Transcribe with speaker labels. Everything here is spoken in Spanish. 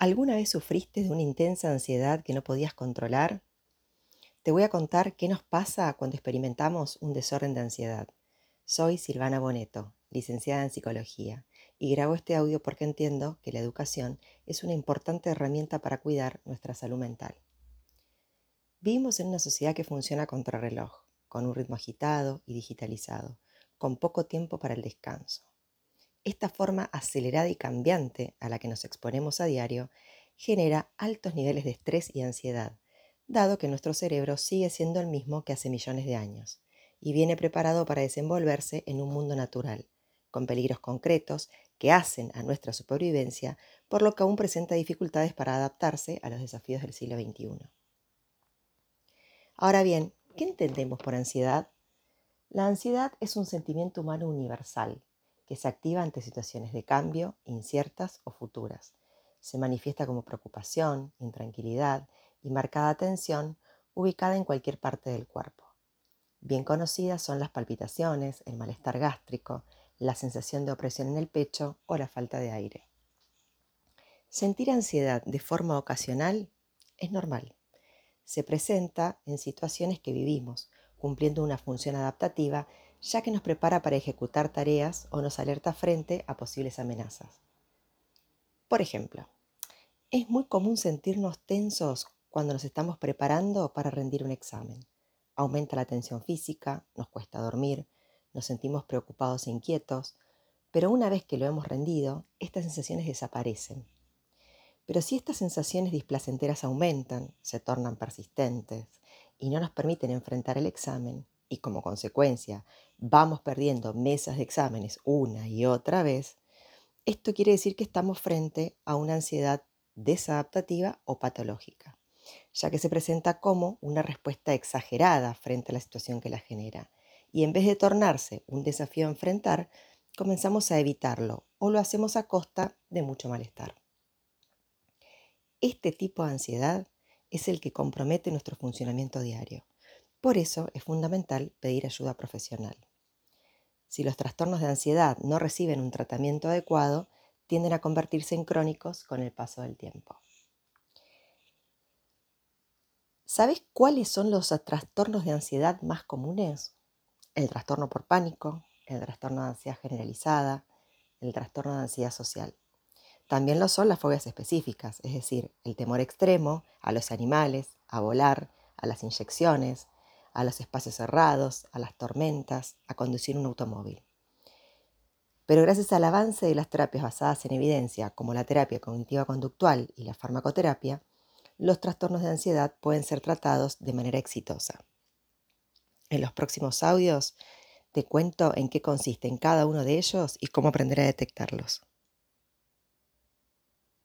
Speaker 1: ¿Alguna vez sufriste de una intensa ansiedad que no podías controlar? Te voy a contar qué nos pasa cuando experimentamos un desorden de ansiedad. Soy Silvana Boneto, licenciada en psicología, y grabo este audio porque entiendo que la educación es una importante herramienta para cuidar nuestra salud mental. Vivimos en una sociedad que funciona contrarreloj, con un ritmo agitado y digitalizado, con poco tiempo para el descanso. Esta forma acelerada y cambiante a la que nos exponemos a diario genera altos niveles de estrés y ansiedad, dado que nuestro cerebro sigue siendo el mismo que hace millones de años y viene preparado para desenvolverse en un mundo natural, con peligros concretos que hacen a nuestra supervivencia, por lo que aún presenta dificultades para adaptarse a los desafíos del siglo XXI. Ahora bien, ¿qué entendemos por ansiedad? La ansiedad es un sentimiento humano universal que se activa ante situaciones de cambio, inciertas o futuras. Se manifiesta como preocupación, intranquilidad y marcada tensión ubicada en cualquier parte del cuerpo. Bien conocidas son las palpitaciones, el malestar gástrico, la sensación de opresión en el pecho o la falta de aire. Sentir ansiedad de forma ocasional es normal. Se presenta en situaciones que vivimos, cumpliendo una función adaptativa ya que nos prepara para ejecutar tareas o nos alerta frente a posibles amenazas. Por ejemplo, es muy común sentirnos tensos cuando nos estamos preparando para rendir un examen. Aumenta la tensión física, nos cuesta dormir, nos sentimos preocupados e inquietos, pero una vez que lo hemos rendido, estas sensaciones desaparecen. Pero si estas sensaciones displacenteras aumentan, se tornan persistentes y no nos permiten enfrentar el examen, y como consecuencia vamos perdiendo mesas de exámenes una y otra vez, esto quiere decir que estamos frente a una ansiedad desadaptativa o patológica, ya que se presenta como una respuesta exagerada frente a la situación que la genera. Y en vez de tornarse un desafío a enfrentar, comenzamos a evitarlo o lo hacemos a costa de mucho malestar. Este tipo de ansiedad es el que compromete nuestro funcionamiento diario por eso es fundamental pedir ayuda profesional. Si los trastornos de ansiedad no reciben un tratamiento adecuado, tienden a convertirse en crónicos con el paso del tiempo. ¿Sabes cuáles son los trastornos de ansiedad más comunes? El trastorno por pánico, el trastorno de ansiedad generalizada, el trastorno de ansiedad social. También lo son las fobias específicas, es decir, el temor extremo a los animales, a volar, a las inyecciones, a los espacios cerrados, a las tormentas, a conducir un automóvil. Pero gracias al avance de las terapias basadas en evidencia, como la terapia cognitiva conductual y la farmacoterapia, los trastornos de ansiedad pueden ser tratados de manera exitosa. En los próximos audios te cuento en qué consisten cada uno de ellos y cómo aprender a detectarlos.